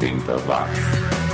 80 watts.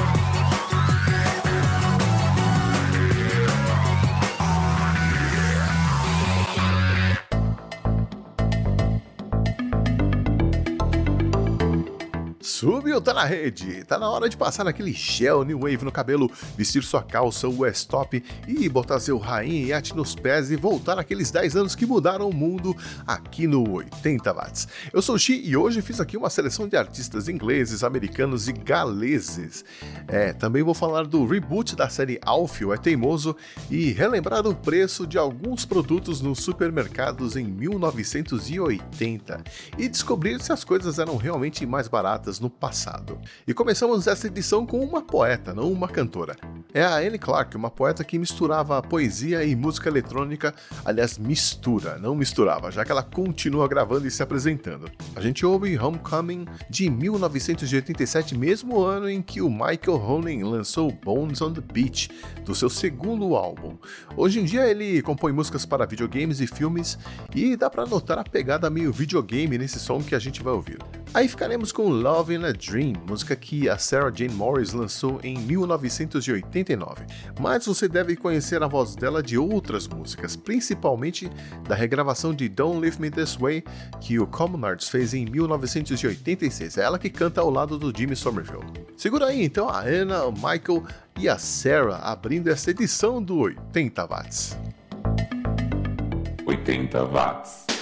Subiu, tá na rede. Tá na hora de passar naquele gel New Wave no cabelo, vestir sua calça West Top e botar seu rainha iate nos pés e voltar naqueles 10 anos que mudaram o mundo aqui no 80 watts. Eu sou o Xi e hoje fiz aqui uma seleção de artistas ingleses, americanos e galeses. É, também vou falar do reboot da série Alfio é Teimoso e relembrar o preço de alguns produtos nos supermercados em 1980 e descobrir se as coisas eram realmente mais baratas no passado. E começamos essa edição com uma poeta, não uma cantora. É a Anne Clark, uma poeta que misturava poesia e música eletrônica, aliás, mistura, não misturava, já que ela continua gravando e se apresentando. A gente ouve Homecoming de 1987, mesmo ano em que o Michael Honing lançou Bones on the Beach, do seu segundo álbum. Hoje em dia ele compõe músicas para videogames e filmes e dá para notar a pegada meio videogame nesse som que a gente vai ouvir. Aí ficaremos com Love in a Dream, música que a Sarah Jane Morris lançou em 1989. Mas você deve conhecer a voz dela de outras músicas, principalmente da regravação de Don't Leave Me This Way, que o Common Arts fez em 1986. É ela que canta ao lado do Jimmy Somerville. Segura aí então a Anna, o Michael e a Sarah abrindo essa edição do 80 Watts. 80 Watts.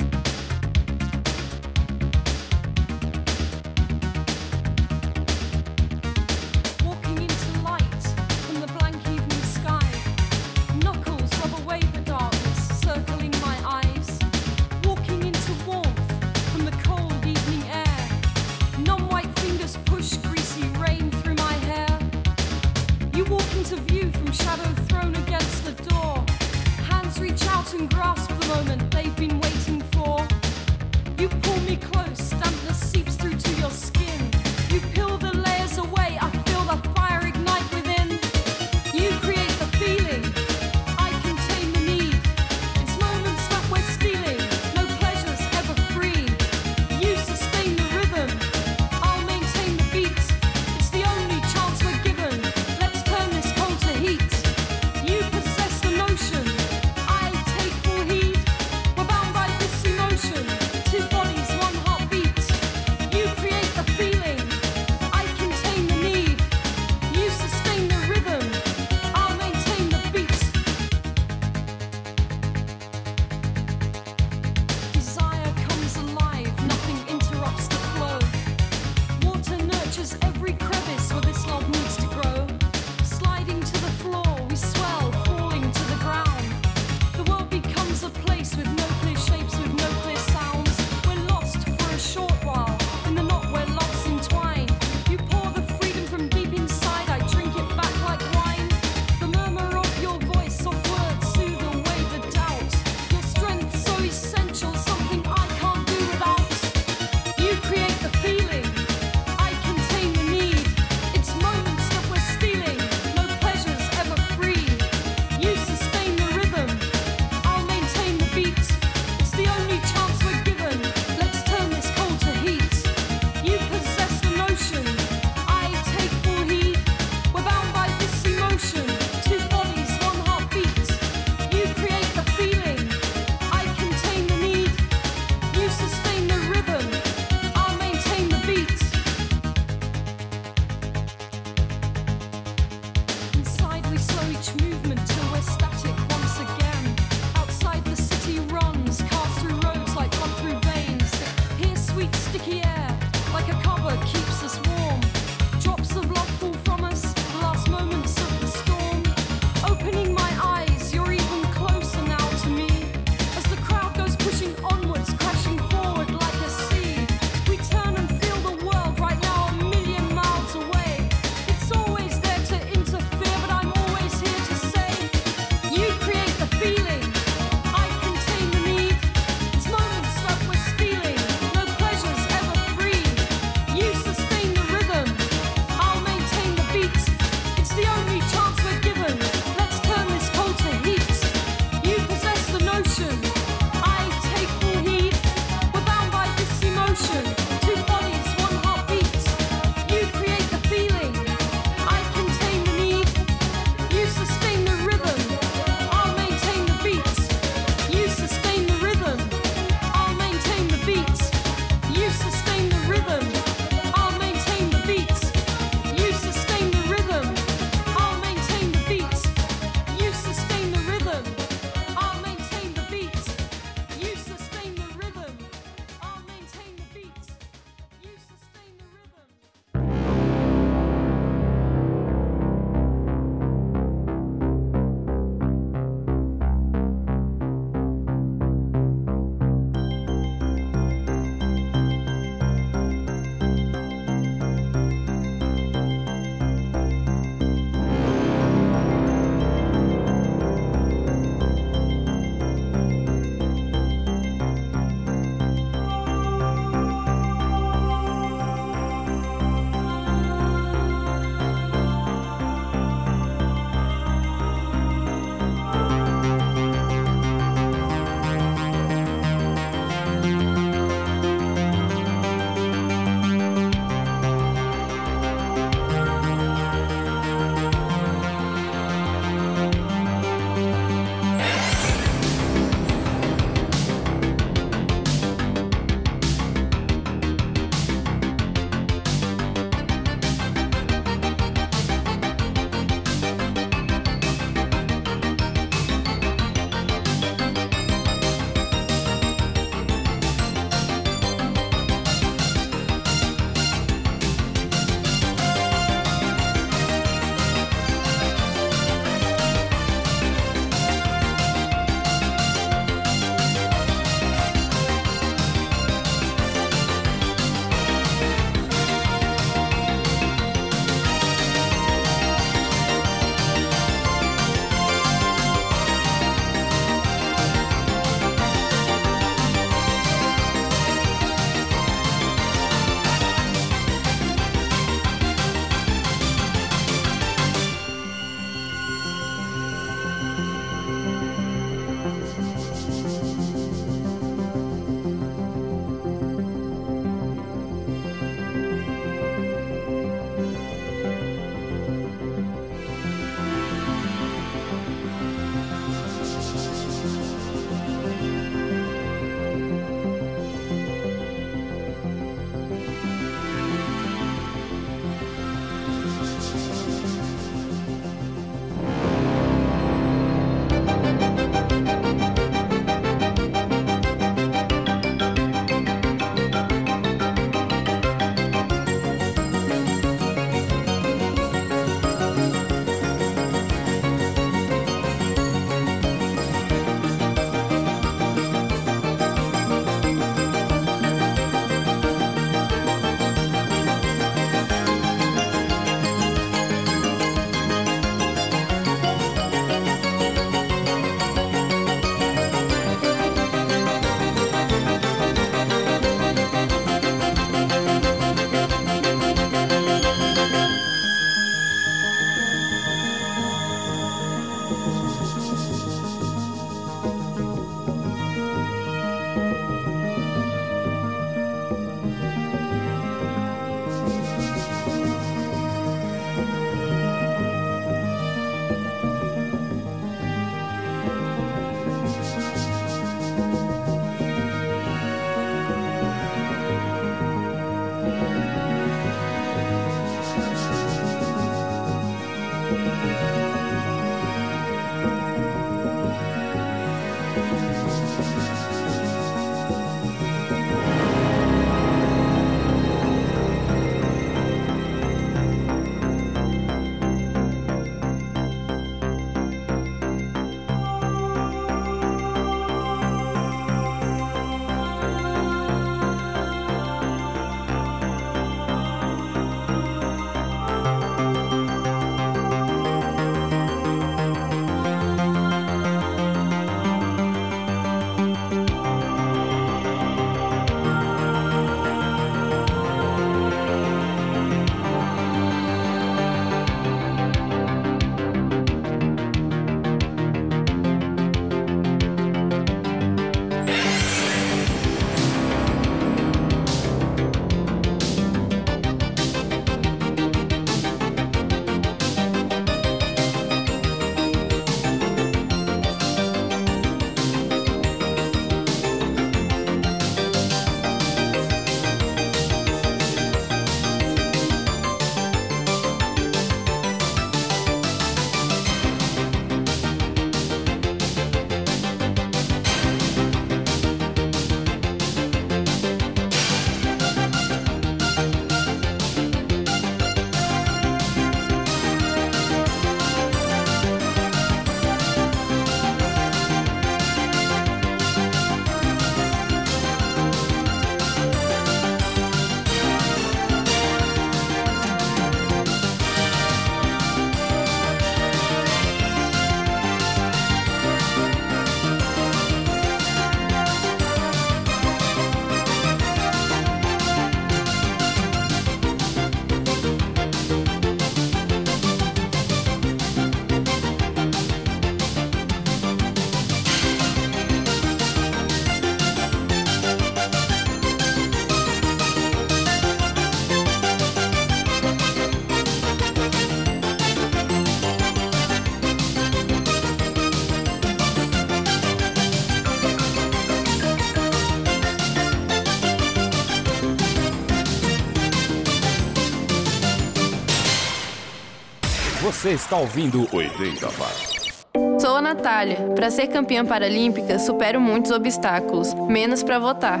Você está ouvindo 80 Watts. Sou a Natália. Para ser campeã paralímpica, supero muitos obstáculos, menos para votar.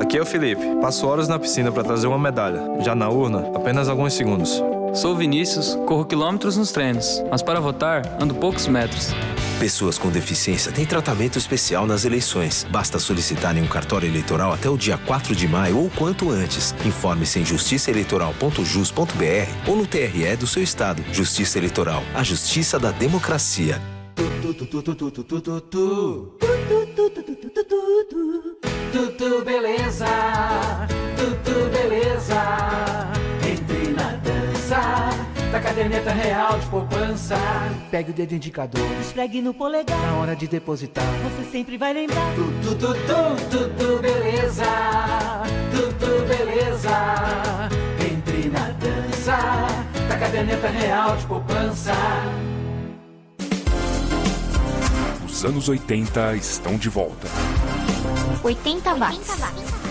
Aqui é o Felipe. Passo horas na piscina para trazer uma medalha. Já na urna, apenas alguns segundos. Sou Vinícius, corro quilômetros nos treinos, mas para votar, ando poucos metros. Pessoas com deficiência têm tratamento especial nas eleições. Basta solicitarem um cartório eleitoral até o dia 4 de maio ou quanto antes. Informe-se em justiçaeleitoral.jus.br ou no TRE do seu estado. Justiça Eleitoral, a justiça da democracia. Tudo beleza, caderneta real de poupança. Pegue o dedo indicador, Esfregue no polegar, na hora de depositar. você sempre vai lembrar. Tudo, tudo, tudo beleza, tudo beleza. Entre na dança da caderneta real de poupança. Os anos 80 estão de volta. 80 watts. As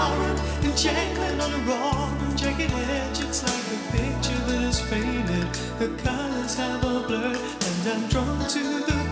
And jangling on a wrong and jagged edge. It's like a picture that is faded. The colors have all blurred, and I'm drawn to the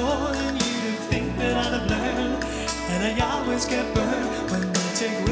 seem to go. And you'd think that I'd have learned, and I always get burned when I take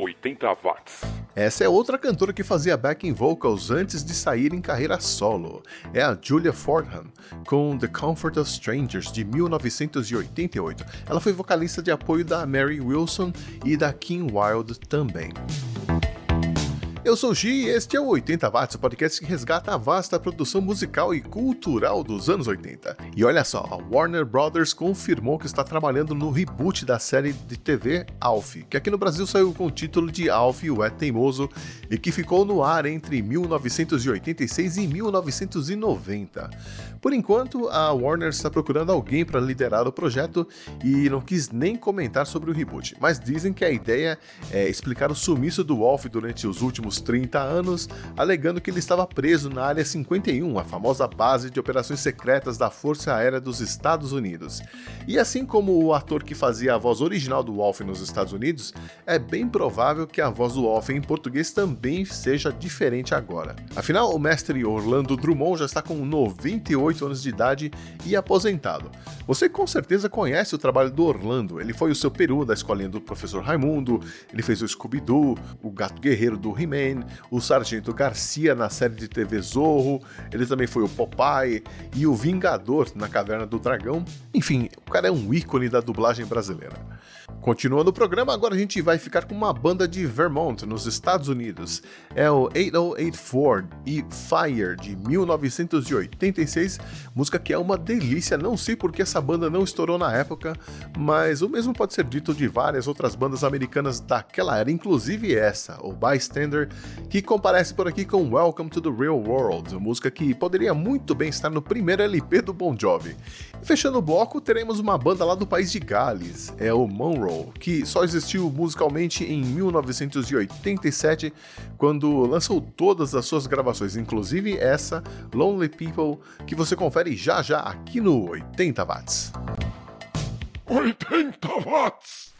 80 watts. Essa é outra cantora que fazia backing vocals antes de sair em carreira solo. É a Julia Fordham, com The Comfort of Strangers, de 1988. Ela foi vocalista de apoio da Mary Wilson e da Kim Wilde também. Eu sou o Gi e este é o 80 Watts, o podcast que resgata a vasta produção musical e cultural dos anos 80. E olha só, a Warner Brothers confirmou que está trabalhando no reboot da série de TV Alf, que aqui no Brasil saiu com o título de Alf, o É Teimoso, e que ficou no ar entre 1986 e 1990. Por enquanto, a Warner está procurando alguém para liderar o projeto e não quis nem comentar sobre o reboot, mas dizem que a ideia é explicar o sumiço do Alf durante os últimos últimos 30 anos, alegando que ele estava preso na Área 51, a famosa base de operações secretas da Força Aérea dos Estados Unidos. E assim como o ator que fazia a voz original do Wolf nos Estados Unidos, é bem provável que a voz do Wolf em português também seja diferente agora. Afinal, o mestre Orlando Drummond já está com 98 anos de idade e aposentado. Você com certeza conhece o trabalho do Orlando, ele foi o seu peru da escolinha do professor Raimundo, ele fez o Scooby-Doo, o Gato Guerreiro do He-Man, o Sargento Garcia na série de TV Zorro, ele também foi o Popeye e o Vingador na Caverna do Dragão. Enfim, o cara é um ícone da dublagem brasileira. Continuando o programa, agora a gente vai ficar com uma banda de Vermont, nos Estados Unidos. É o 808 Ford e Fire de 1986, música que é uma delícia. Não sei porque essa banda não estourou na época, mas o mesmo pode ser dito de várias outras bandas americanas daquela era, inclusive essa, o Bystander, que comparece por aqui com Welcome to the Real World, música que poderia muito bem estar no primeiro LP do Bon Jovi. E fechando o bloco, teremos uma banda lá do país de Gales, é o Monroe, que só existiu musicalmente em 1987, quando lançou todas as suas gravações, inclusive essa, Lonely People, que você confere já já aqui no 80 Watts. 80 watts!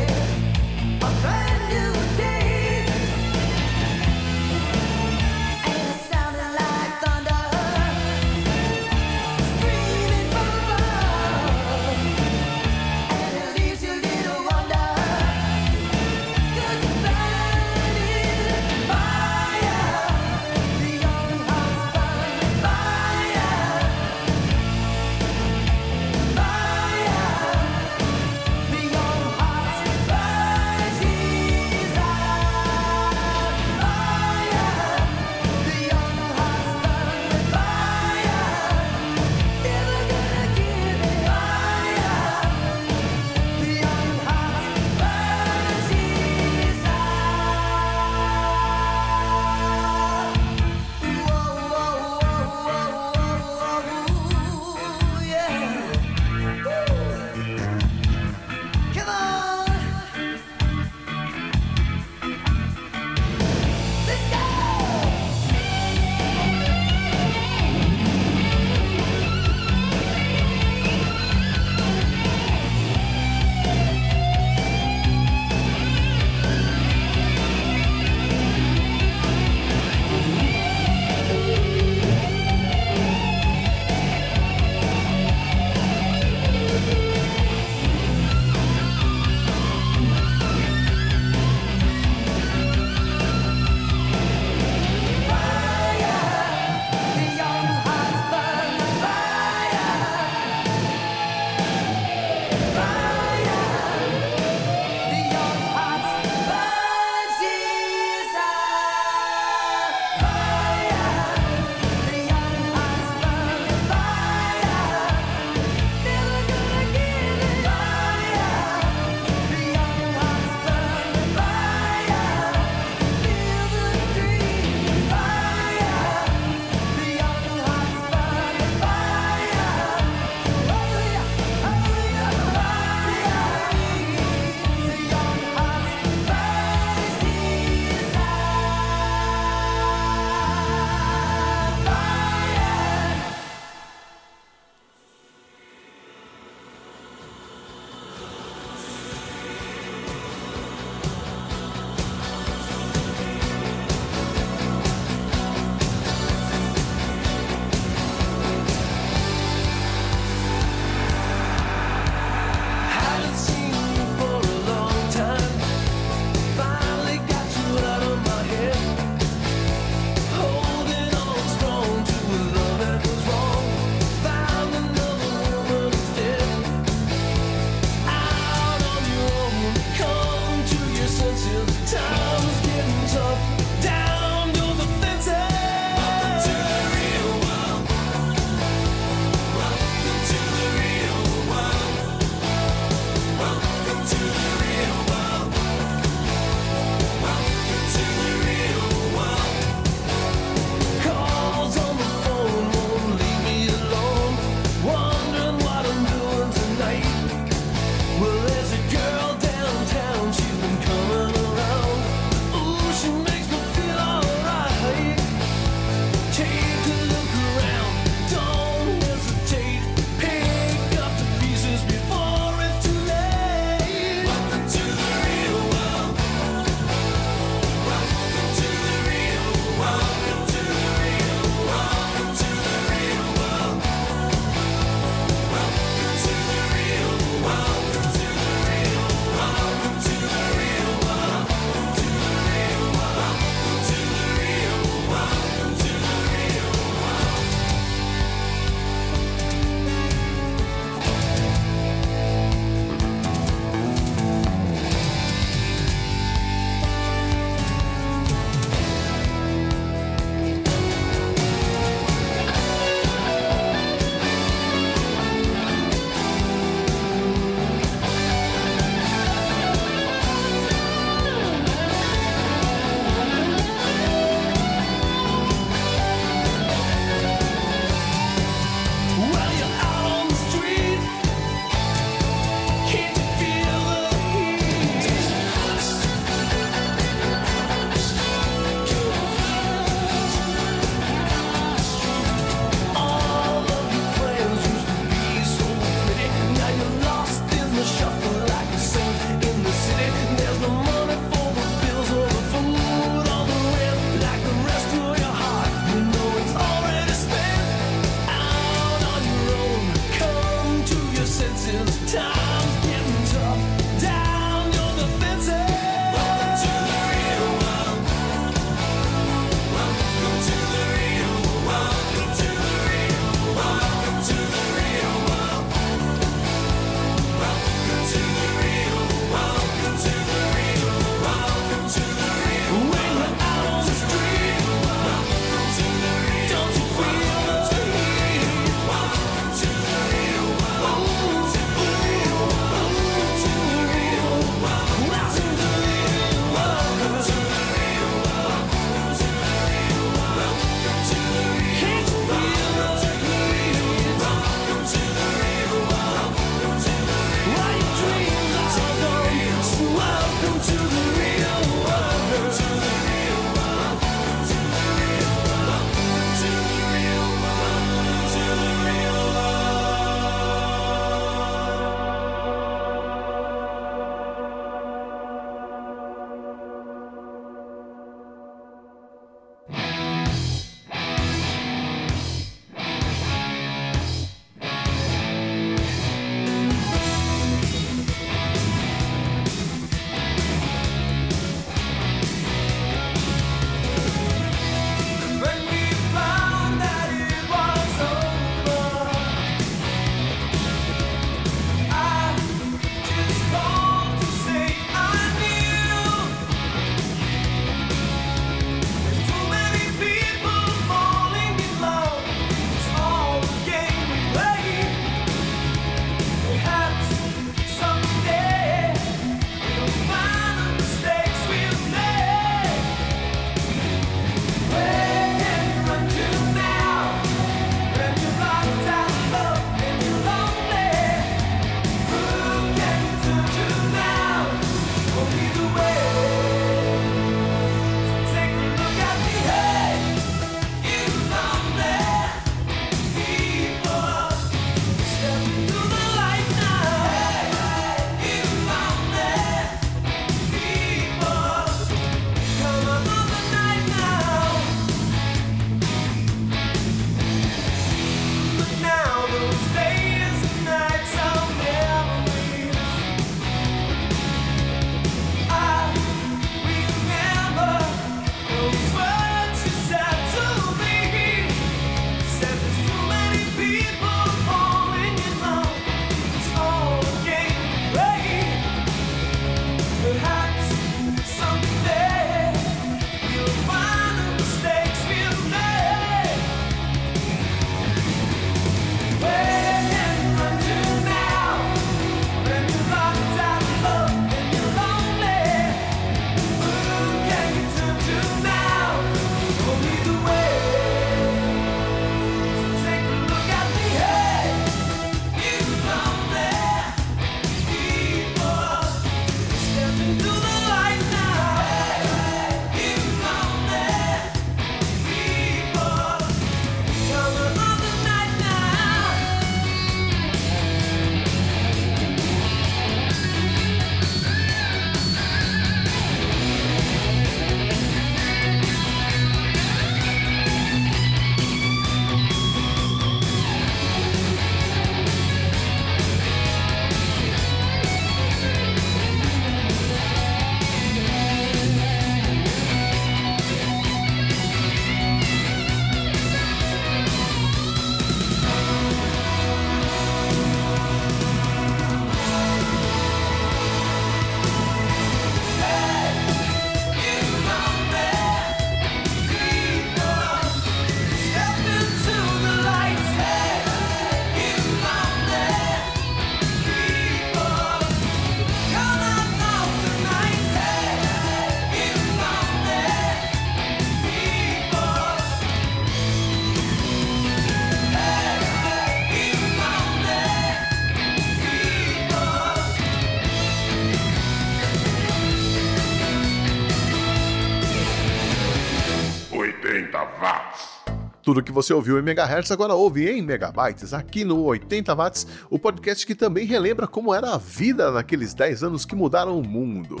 Tudo que você ouviu em megahertz agora ouve em megabytes, aqui no 80 watts, o podcast que também relembra como era a vida naqueles 10 anos que mudaram o mundo.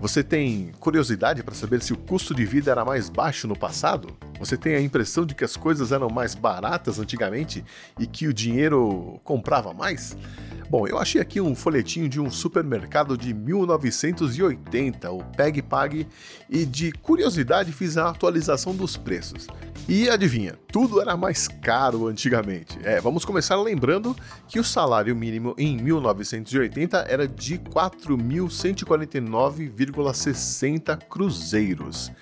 Você tem curiosidade para saber se o custo de vida era mais baixo no passado? Você tem a impressão de que as coisas eram mais baratas antigamente e que o dinheiro comprava mais? Bom, eu achei aqui um folhetinho de um supermercado de 1980, o Peg Pag, e de curiosidade fiz a atualização dos preços. E adivinha, tudo era mais caro antigamente. É, vamos começar lembrando que o salário mínimo em 1980 era de 4.149,60 cruzeiros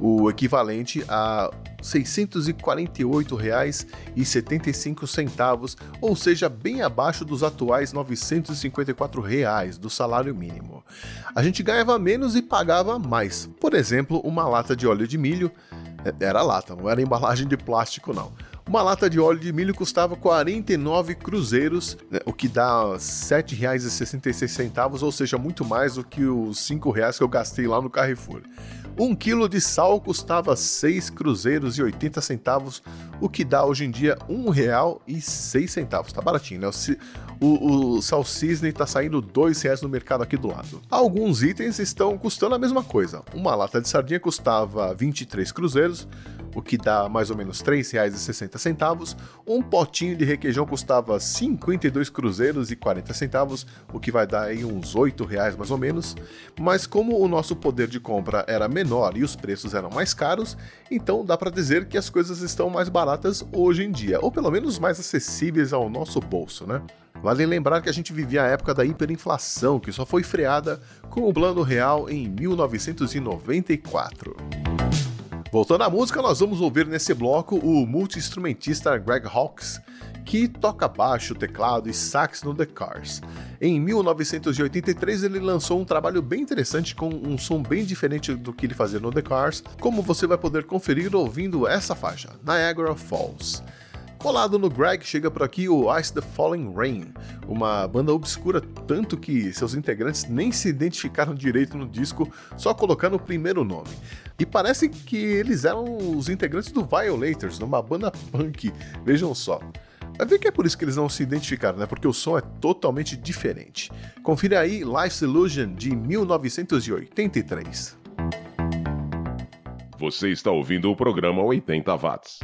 o equivalente a R$ 648,75, ou seja, bem abaixo dos atuais 954 reais do salário mínimo. A gente ganhava menos e pagava mais. Por exemplo, uma lata de óleo de milho é, era lata, não era embalagem de plástico não. Uma lata de óleo de milho custava 49 cruzeiros, né, o que dá R$ 7,66, ou seja, muito mais do que os R$ 5,00 que eu gastei lá no Carrefour. Um quilo de sal custava 6 cruzeiros e 80 centavos, o que dá hoje em dia R$ 1,06. Tá baratinho, né? O, o sal cisne tá saindo R$ 2,00 no mercado aqui do lado. Alguns itens estão custando a mesma coisa. Uma lata de sardinha custava 23 cruzeiros, o que dá mais ou menos R$ 3,60. Um potinho de requeijão custava 52 cruzeiros e 40 centavos, o que vai dar aí uns R$ 8,00 mais ou menos. Mas como o nosso poder de compra era menor e os preços eram mais caros, então dá para dizer que as coisas estão mais baratas hoje em dia, ou pelo menos mais acessíveis ao nosso bolso, né? Vale lembrar que a gente vivia a época da hiperinflação, que só foi freada com o Plano Real em 1994. Voltando à música, nós vamos ouvir nesse bloco o multi-instrumentista Greg Hawkes, que toca baixo, teclado e sax no The Cars. Em 1983 ele lançou um trabalho bem interessante com um som bem diferente do que ele fazia no The Cars, como você vai poder conferir ouvindo essa faixa, Niagara Falls. Colado no Greg chega por aqui o Ice the Falling Rain, uma banda obscura tanto que seus integrantes nem se identificaram direito no disco, só colocando o primeiro nome. E parece que eles eram os integrantes do Violators, numa banda punk, vejam só. Vai ver que é por isso que eles não se identificaram, né? Porque o som é totalmente diferente. Confira aí Life's Illusion de 1983. Você está ouvindo o programa 80 Watts.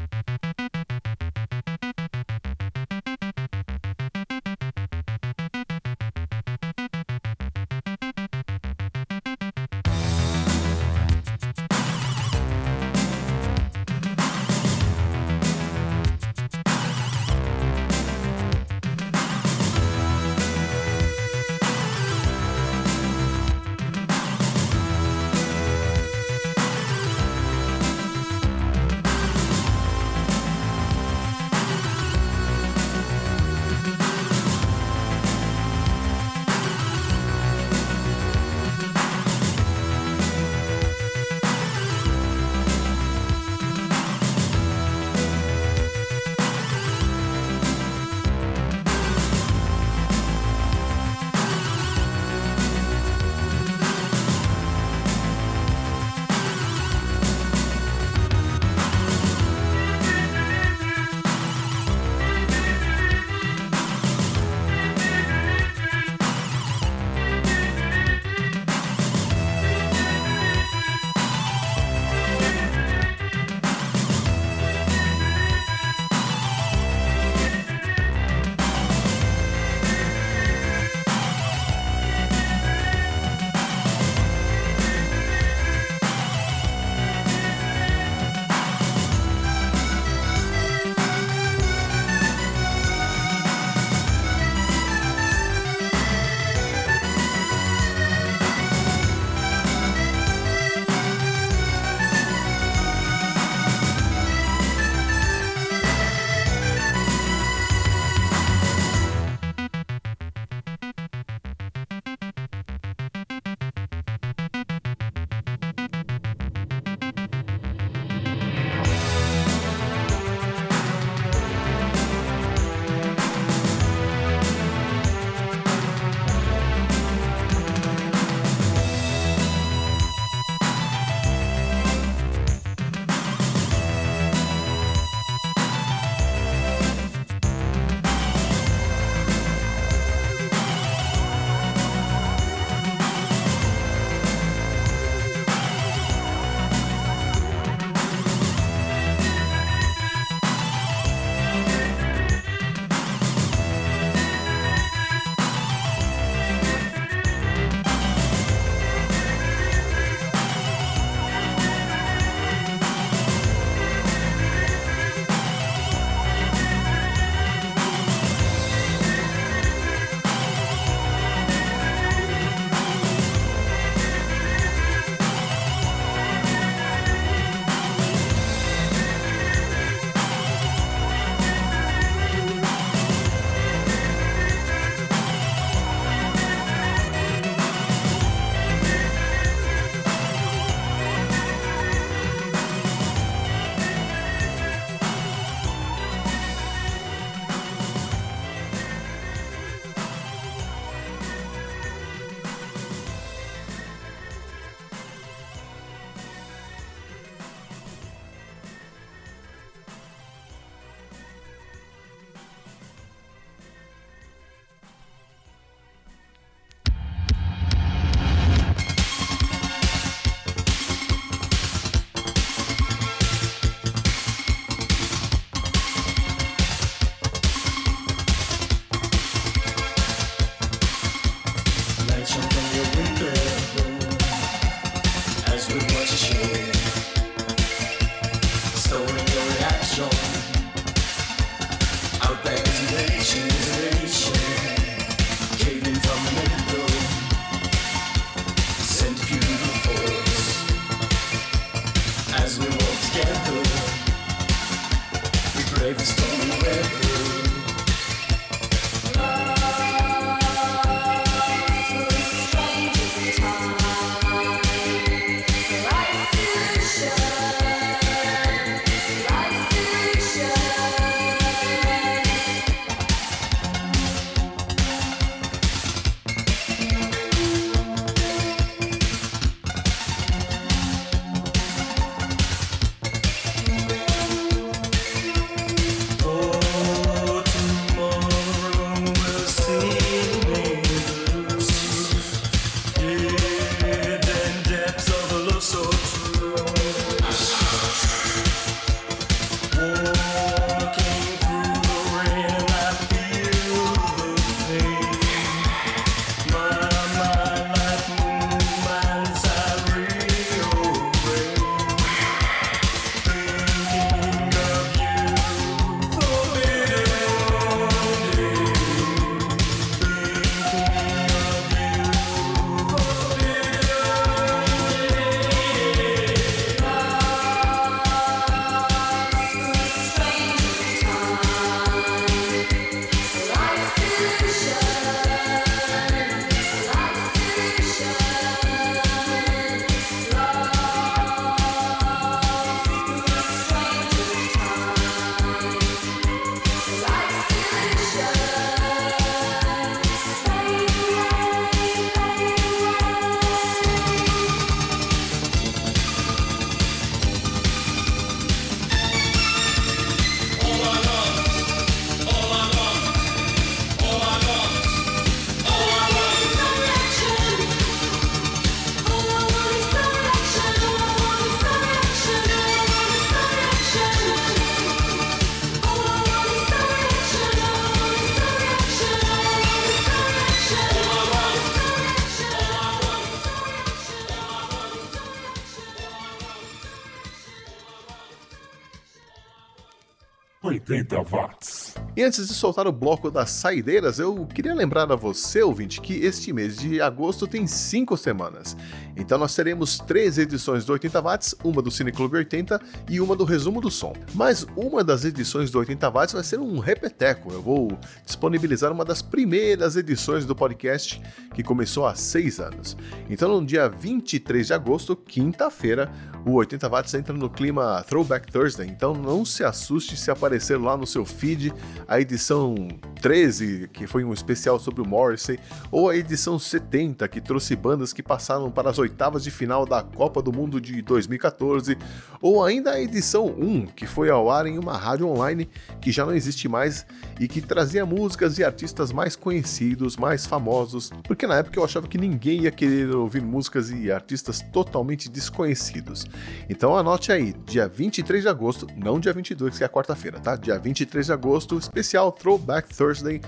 Antes de soltar o bloco das saideiras, eu queria lembrar a você, ouvinte, que este mês de agosto tem cinco semanas. Então nós teremos três edições do 80 watts, uma do Cine Clube 80 e uma do Resumo do Som. Mas uma das edições do 80 watts vai ser um repeteco. Eu vou disponibilizar uma das primeiras edições do podcast que começou há seis anos. Então no dia 23 de agosto, quinta-feira, o 80 watts entra no clima Throwback Thursday. Então não se assuste se aparecer lá no seu feed a edição 13, que foi um especial sobre o Morrissey, ou a edição 70, que trouxe bandas que passaram para as oitavas de final da Copa do Mundo de 2014, ou ainda a edição 1, que foi ao ar em uma rádio online que já não existe mais e que trazia músicas e artistas mais conhecidos, mais famosos, porque na época eu achava que ninguém ia querer ouvir músicas e artistas totalmente desconhecidos. Então anote aí, dia 23 de agosto, não dia 22, que é quarta-feira, tá? Dia 23 de agosto, especial Throwback Thursday.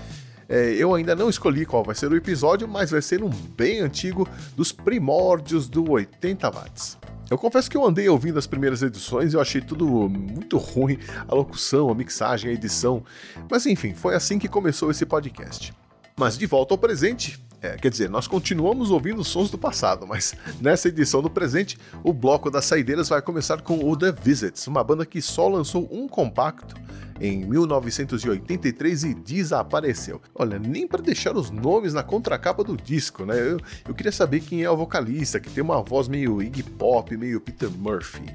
É, eu ainda não escolhi qual vai ser o episódio, mas vai ser um bem antigo dos primórdios do 80 watts. Eu confesso que eu andei ouvindo as primeiras edições e eu achei tudo muito ruim, a locução, a mixagem, a edição. Mas enfim, foi assim que começou esse podcast. Mas de volta ao presente, é, quer dizer, nós continuamos ouvindo sons do passado, mas nessa edição do presente, o bloco das saideiras vai começar com o The Visits, uma banda que só lançou um compacto em 1983 e desapareceu. Olha, nem para deixar os nomes na contracapa do disco, né? Eu, eu queria saber quem é o vocalista, que tem uma voz meio Iggy Pop, meio Peter Murphy.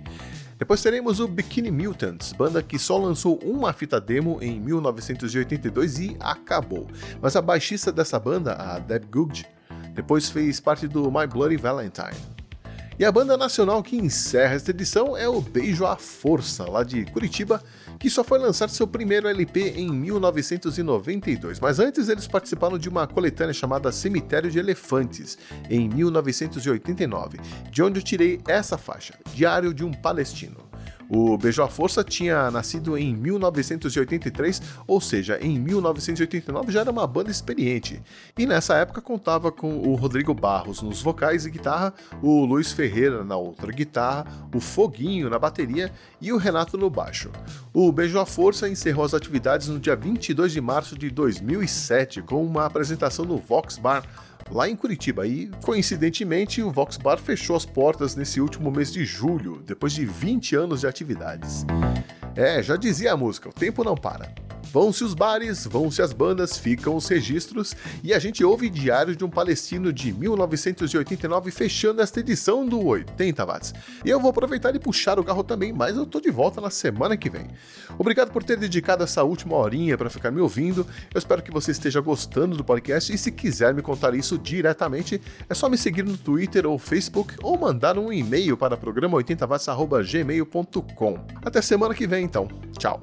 Depois teremos o Bikini Mutants, banda que só lançou uma fita demo em 1982 e acabou. Mas a baixista dessa banda, a Deb Goodge, depois fez parte do My Bloody Valentine. E a banda nacional que encerra esta edição é o Beijo à Força, lá de Curitiba, que só foi lançar seu primeiro LP em 1992. Mas antes eles participaram de uma coletânea chamada Cemitério de Elefantes, em 1989, de onde eu tirei essa faixa, Diário de um Palestino. O Beijo à Força tinha nascido em 1983, ou seja, em 1989 já era uma banda experiente. E nessa época contava com o Rodrigo Barros nos vocais e guitarra, o Luiz Ferreira na outra guitarra, o Foguinho na bateria e o Renato no baixo. O Beijo à Força encerrou as atividades no dia 22 de março de 2007 com uma apresentação no Vox Bar lá em Curitiba. E, coincidentemente, o Vox Bar fechou as portas nesse último mês de julho, depois de 20 anos de atividades. É, já dizia a música, o tempo não para. Vão-se os bares, vão-se as bandas, ficam os registros e a gente ouve Diário de um Palestino de 1989 fechando esta edição do 80 watts. E eu vou aproveitar e puxar o carro também, mas eu tô de volta na semana que vem. Obrigado por ter dedicado essa última horinha para ficar me ouvindo. Eu espero que você esteja gostando do podcast e se quiser me contar isso diretamente, é só me seguir no Twitter ou Facebook ou mandar um e-mail para programa80watts@gmail.com. Até semana que vem então. Tchau.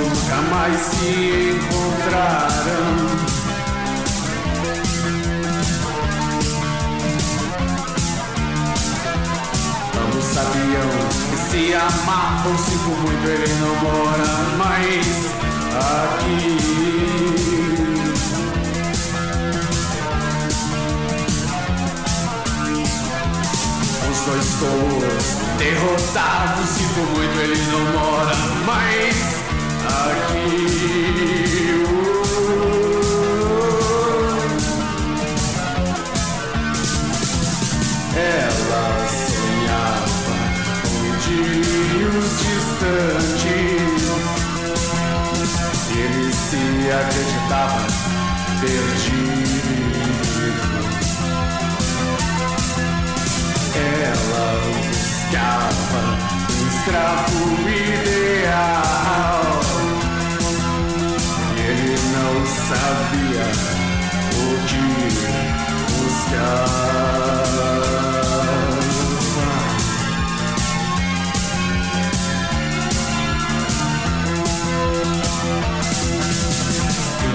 Nunca mais se encontraram. Ambos sabiam que se amavam, sinto muito, ele não mora mais aqui. Os dois todos derrotados, sinto muito, ele não mora mais escravo ideal. E ele não sabia o que buscar.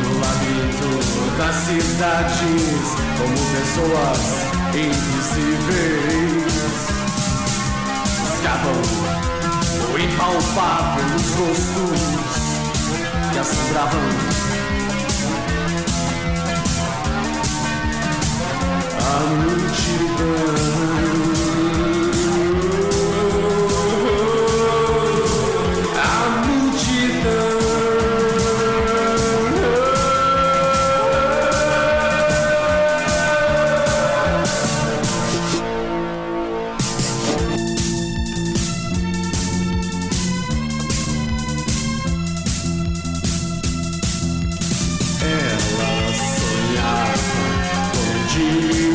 No labirinto das cidades, como pessoas invisíveis, buscavam o impalpável nos rostos que assombravam a multidão. Com